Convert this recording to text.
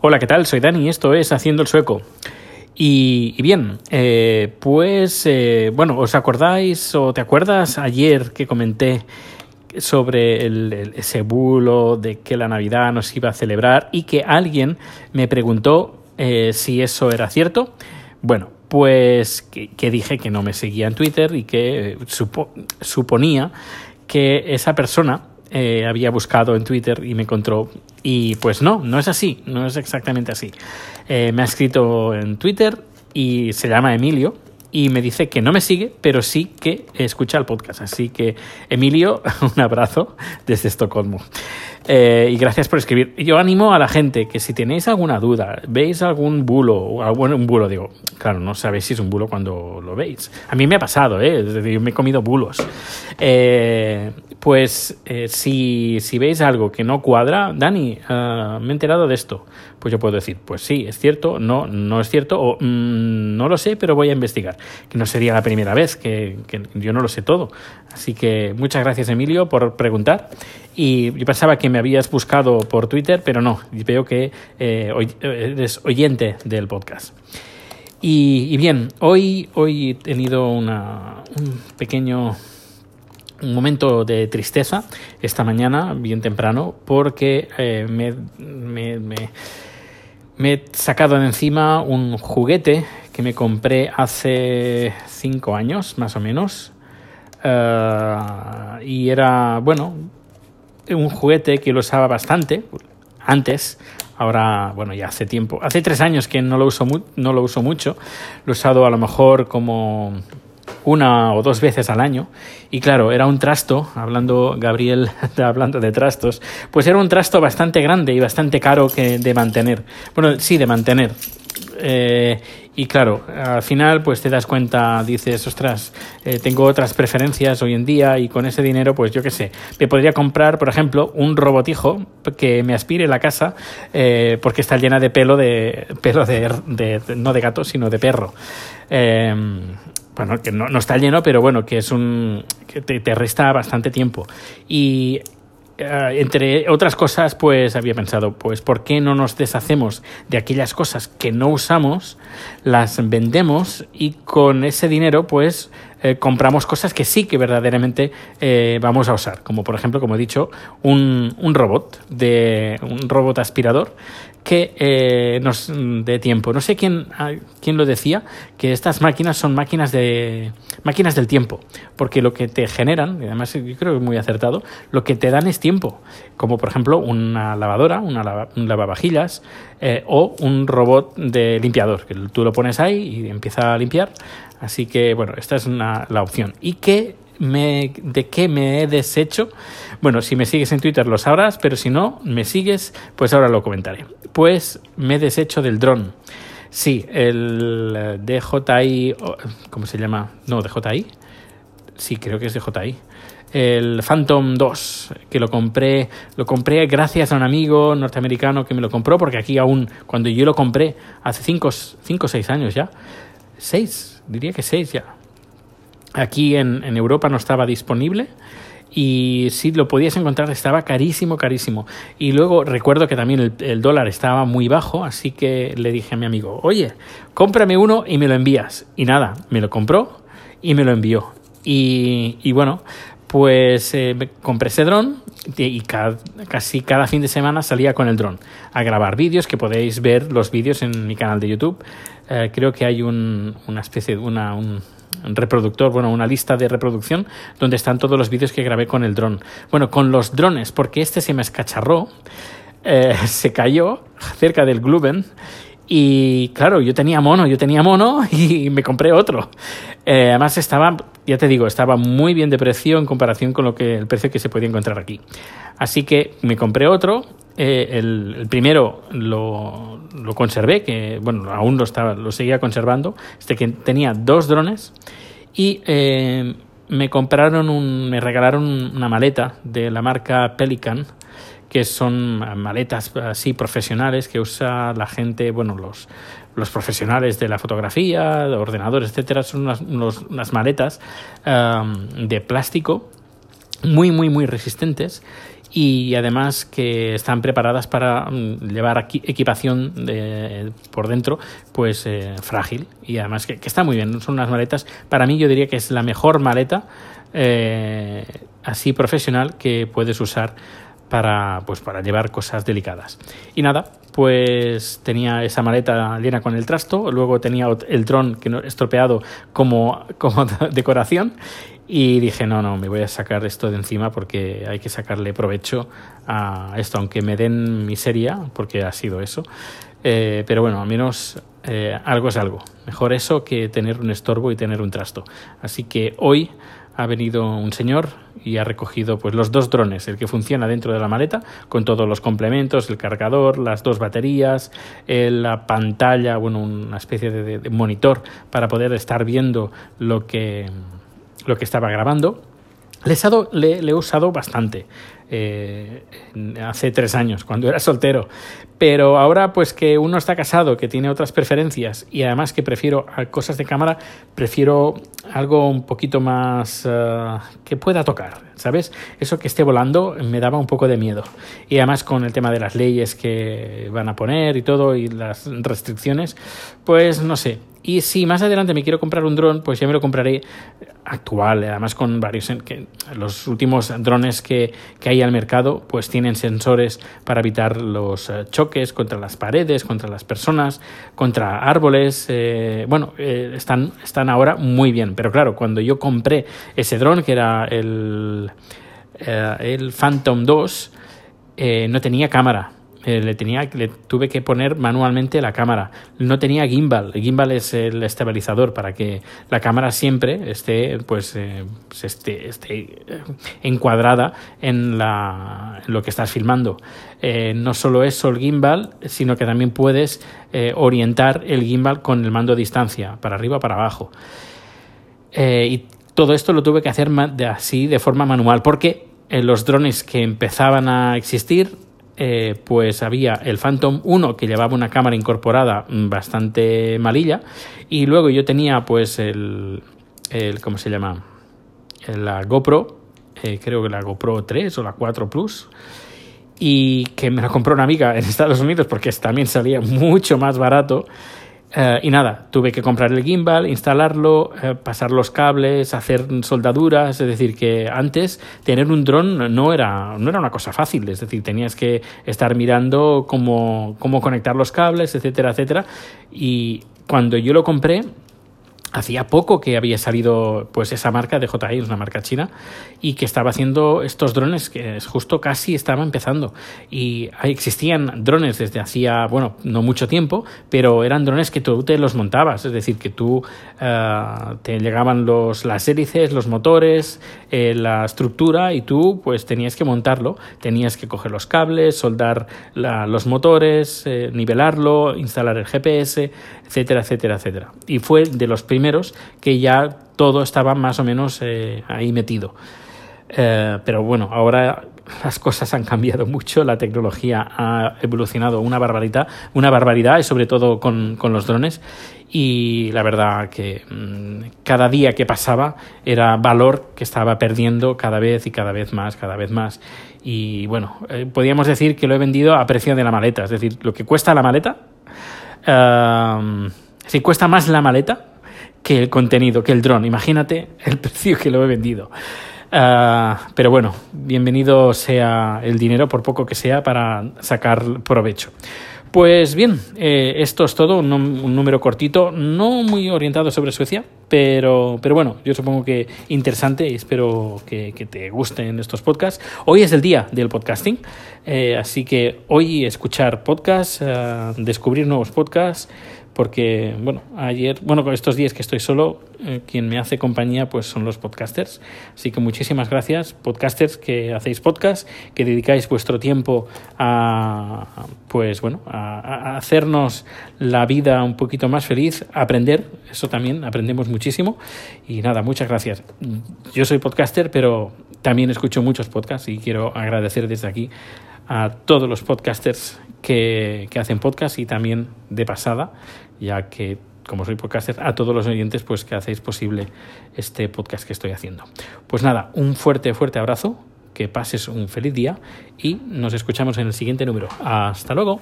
Hola, ¿qué tal? Soy Dani y esto es Haciendo el Sueco. Y, y bien, eh, pues eh, bueno, ¿os acordáis o te acuerdas ayer que comenté sobre el, el- ese bulo de que la Navidad nos iba a celebrar y que alguien me preguntó eh, si eso era cierto? Bueno, pues que, dije que no me seguía en Twitter y que supo- suponía que esa persona eh, había buscado en Twitter y me encontró. Y pues no, no es así, no es exactamente así. Eh, me ha escrito en Twitter y se llama Emilio y me dice que no me sigue, pero sí que escucha el podcast. Así que, Emilio, un abrazo desde Estocolmo. Eh, y gracias por escribir. Yo animo a la gente que si tenéis alguna duda, veis algún bulo, o algún- un bulo, digo, claro, no sabéis si es un bulo cuando lo veis. A mí me ha pasado, ¿eh? Es decir, me he comido bulos. Eh, pues eh, si, si veis algo que no cuadra, Dani, ah, me he enterado de esto. Pues yo puedo decir, pues sí, es cierto, no, no es cierto, o "Mm, no lo sé, pero voy a investigar. Que no sería la primera vez, que, que yo no lo sé todo. Así que muchas gracias, Emilio, por preguntar. Y yo pensaba que me habías buscado por Twitter, pero no, veo que eh, oy- eres oyente del podcast. Y, y bien, hoy, hoy he tenido una, un pequeño un momento de tristeza esta mañana, bien temprano, porque eh, me, me- he sacado de encima un juguete que me compré hace cinco años, más o menos. Eh, y era, bueno, un juguete que lo usaba bastante antes. Ahora, bueno, ya hace tiempo. Hace tres años que no lo uso, no lo uso mucho. Lo he usado a lo mejor como una o dos veces al año. Y claro, era un trasto, hablando Gabriel, hablando de trastos, pues era un trasto bastante grande y bastante caro que de mantener. Bueno, sí, de mantener. Eh, y claro, al final pues te das cuenta, dices, ostras, eh, tengo otras preferencias hoy en día y con ese dinero pues yo qué sé, me podría comprar, por ejemplo, un robotijo que me aspire la casa eh, porque está llena de pelo de pelo de, de- de- no de gato, sino de perro. Bueno, que no, no está lleno, pero bueno, que es un que te, resta bastante tiempo. Y eh, entre otras cosas, pues había pensado, pues, ¿por qué no nos deshacemos de aquellas cosas que no usamos, las vendemos y con ese dinero, pues, eh, compramos cosas que sí que verdaderamente eh, vamos a usar? Como por ejemplo, como he dicho, un, un robot, de, un robot aspirador que eh, nos dé tiempo. No sé quién, ah, quién lo decía, que estas máquinas son máquinas de máquinas del tiempo, porque lo que te generan, y además yo creo que es muy acertado, lo que te dan es tiempo, como por ejemplo una lavadora, una lava- un lavavajillas eh, o un robot de limpiador, que tú lo pones ahí y empieza a limpiar. Así que bueno, esta es una, la opción. ¿Y qué me, de qué me he deshecho? Bueno, si me sigues en Twitter lo sabrás, pero si no me sigues, pues ahora lo comentaré. Pues me he deshecho del dron. Sí, el eh, DJI, ¿cómo se llama? No, DJI. Sí, creo que es DJI. El Phantom 2, que lo compré, lo compré gracias a un amigo norteamericano que me lo compró, porque aquí aún, cuando yo lo compré, hace 5 o 6 años ya, 6, diría que 6 ya, aquí en, en Europa no estaba disponible y si lo podías encontrar estaba carísimo, carísimo. Y luego recuerdo que también el, dólar estaba muy bajo, así que le dije a mi amigo, oye, cómprame uno y me lo envías. Y nada, me lo compró y me lo envió. Y, y bueno, pues eh, compré ese dron y ca- casi cada fin de semana salía con el dron a grabar vídeos, que podéis ver los vídeos en mi canal de YouTube. Eh, creo que hay un- una especie de una, un, un reproductor, bueno, una lista de reproducción donde están todos los vídeos que grabé con el dron. Bueno, con los drones, porque este se me escacharró, eh, se cayó cerca del Gluben y claro, yo tenía mono, yo tenía mono y me compré otro. Eh, además estaba, ya te digo, estaba muy bien de precio en comparación con lo que el precio que se podía encontrar aquí. Así que me compré otro. Eh, el, el primero lo, conservé, que bueno, aún lo estaba, lo seguía conservando. Este que tenía dos drones y eh, me compraron me regalaron una maleta de la marca Pelican que son maletas así profesionales que usa la gente, bueno, los, los profesionales de la fotografía, de ordenadores, etcétera, son unas, unas maletas um, de plástico muy, muy, muy resistentes y además que están preparadas para mm, llevar equipación de, por dentro pues eh, frágil. Y además que, está muy bien son unas maletas para mí yo diría que es la mejor maleta eh, así profesional que puedes usar para pues para llevar cosas delicadas. Y nada pues tenía esa maleta llena con el trasto luego tenía el dron que estropeado como como decoración y dije, no, no, me voy a sacar esto de encima porque hay que sacarle provecho a esto, aunque me den miseria, porque ha sido eso. Eh, pero bueno, al menos eh, algo es algo. Mejor eso que tener un estorbo y tener un trasto. Así que hoy ha venido un señor y ha recogido pues los dos drones, el que funciona dentro de la maleta con todos los complementos, el cargador, las dos baterías, la pantalla, bueno, una especie de monitor para poder estar viendo lo que lo que estaba grabando. Le he, usado, bastante. Eh, hace tres años, cuando era soltero. Pero ahora, pues que uno está casado, que tiene otras preferencias y además que prefiero cosas de cámara, prefiero algo un poquito más eh, que pueda tocar, ¿sabes? Eso que esté volando me daba un poco de miedo. Y además con el tema de las leyes que van a poner y todo y las restricciones, pues no sé, y si más adelante me quiero comprar un dron, pues ya me lo compraré actual, además con varios... Los últimos drones que, que, hay al mercado pues tienen sensores para evitar los eh, choques contra las paredes, contra las personas, contra árboles. Eh, bueno, eh, están, están ahora muy bien. Pero claro, cuando yo compré ese dron, que era el, el Phantom 2, no tenía cámara eh, le, tenía, le tuve que poner manualmente la cámara. No tenía gimbal. El gimbal es el estabilizador para que la cámara siempre esté, pues, eh, esté, esté eh, encuadrada en, la, en, lo que estás filmando. no solo es el gimbal, sino que también puedes orientar el gimbal con el mando a distancia, para arriba para abajo. y todo esto lo tuve que hacer así de forma manual, porque los drones que empezaban a existir eh, pues había el Phantom 1 que llevaba una cámara incorporada mm, bastante malilla y luego yo tenía pues el, el ¿cómo se llama? La GoPro, eh, creo que la GoPro 3 o la 4 Plus y que me la compró una amiga en Estados Unidos porque también salía mucho más barato eh, y nada, tuve que comprar el gimbal, instalarlo, eh, pasar los cables, hacer soldaduras. Es decir, que antes tener un dron no era, no era una cosa fácil. Es decir, tenías que estar mirando cómo, cómo conectar los cables, etcétera, etcétera. Y cuando yo lo compré, Hacía poco que había salido pues esa marca de JI, una marca china, y que estaba haciendo estos drones que justo casi estaba empezando. Y existían drones desde hacía, bueno, no mucho tiempo, pero eran drones que tú te los montabas, es decir, que tú eh, te llegaban los, las hélices, los motores, eh, la estructura, y tú pues tenías que montarlo, tenías que coger los cables, soldar los motores, eh, nivelarlo, instalar el GPS, etcétera, etcétera, etcétera. Y fue de los primeros que ya todo estaba más o menos eh, ahí metido. Eh, pero bueno, ahora las cosas han cambiado mucho, la tecnología ha evolucionado una barbaridad, una barbaridad y sobre todo con, con los drones y la verdad que mm, cada día que pasaba era valor que estaba perdiendo cada vez y cada vez más, cada vez más. Y bueno, eh, podríamos decir que lo he vendido a precio de la maleta, es decir, lo que cuesta la maleta si cuesta más la maleta que el contenido, que el dron. Imagínate el precio que lo he vendido. Ah, pero bueno, bienvenido sea el dinero, por poco que sea, para sacar provecho. Pues bien, eh, esto es todo, un, número cortito, no muy orientado sobre Suecia, pero, pero bueno, yo supongo que interesante y espero que, que te gusten estos podcasts. Hoy es el día del podcasting, eh, así que hoy escuchar podcasts, uh, descubrir nuevos podcasts, porque, bueno, ayer, bueno, estos días que estoy solo, eh, quien me hace compañía pues son los podcasters. Así que muchísimas gracias, podcasters que hacéis podcast, que dedicáis vuestro tiempo a, pues bueno, a, hacernos la vida un poquito más feliz, aprender, eso también, aprendemos muchísimo. Y nada, muchas gracias. Yo soy podcaster, pero también escucho muchos podcasts y quiero agradecer desde aquí a todos los podcasters que, hacen podcast y también de pasada, ya que como soy podcaster, a todos los oyentes pues que hacéis posible este podcast que estoy haciendo. Pues nada, un fuerte, fuerte abrazo, que pases un feliz día y nos escuchamos en el siguiente número. Hasta luego.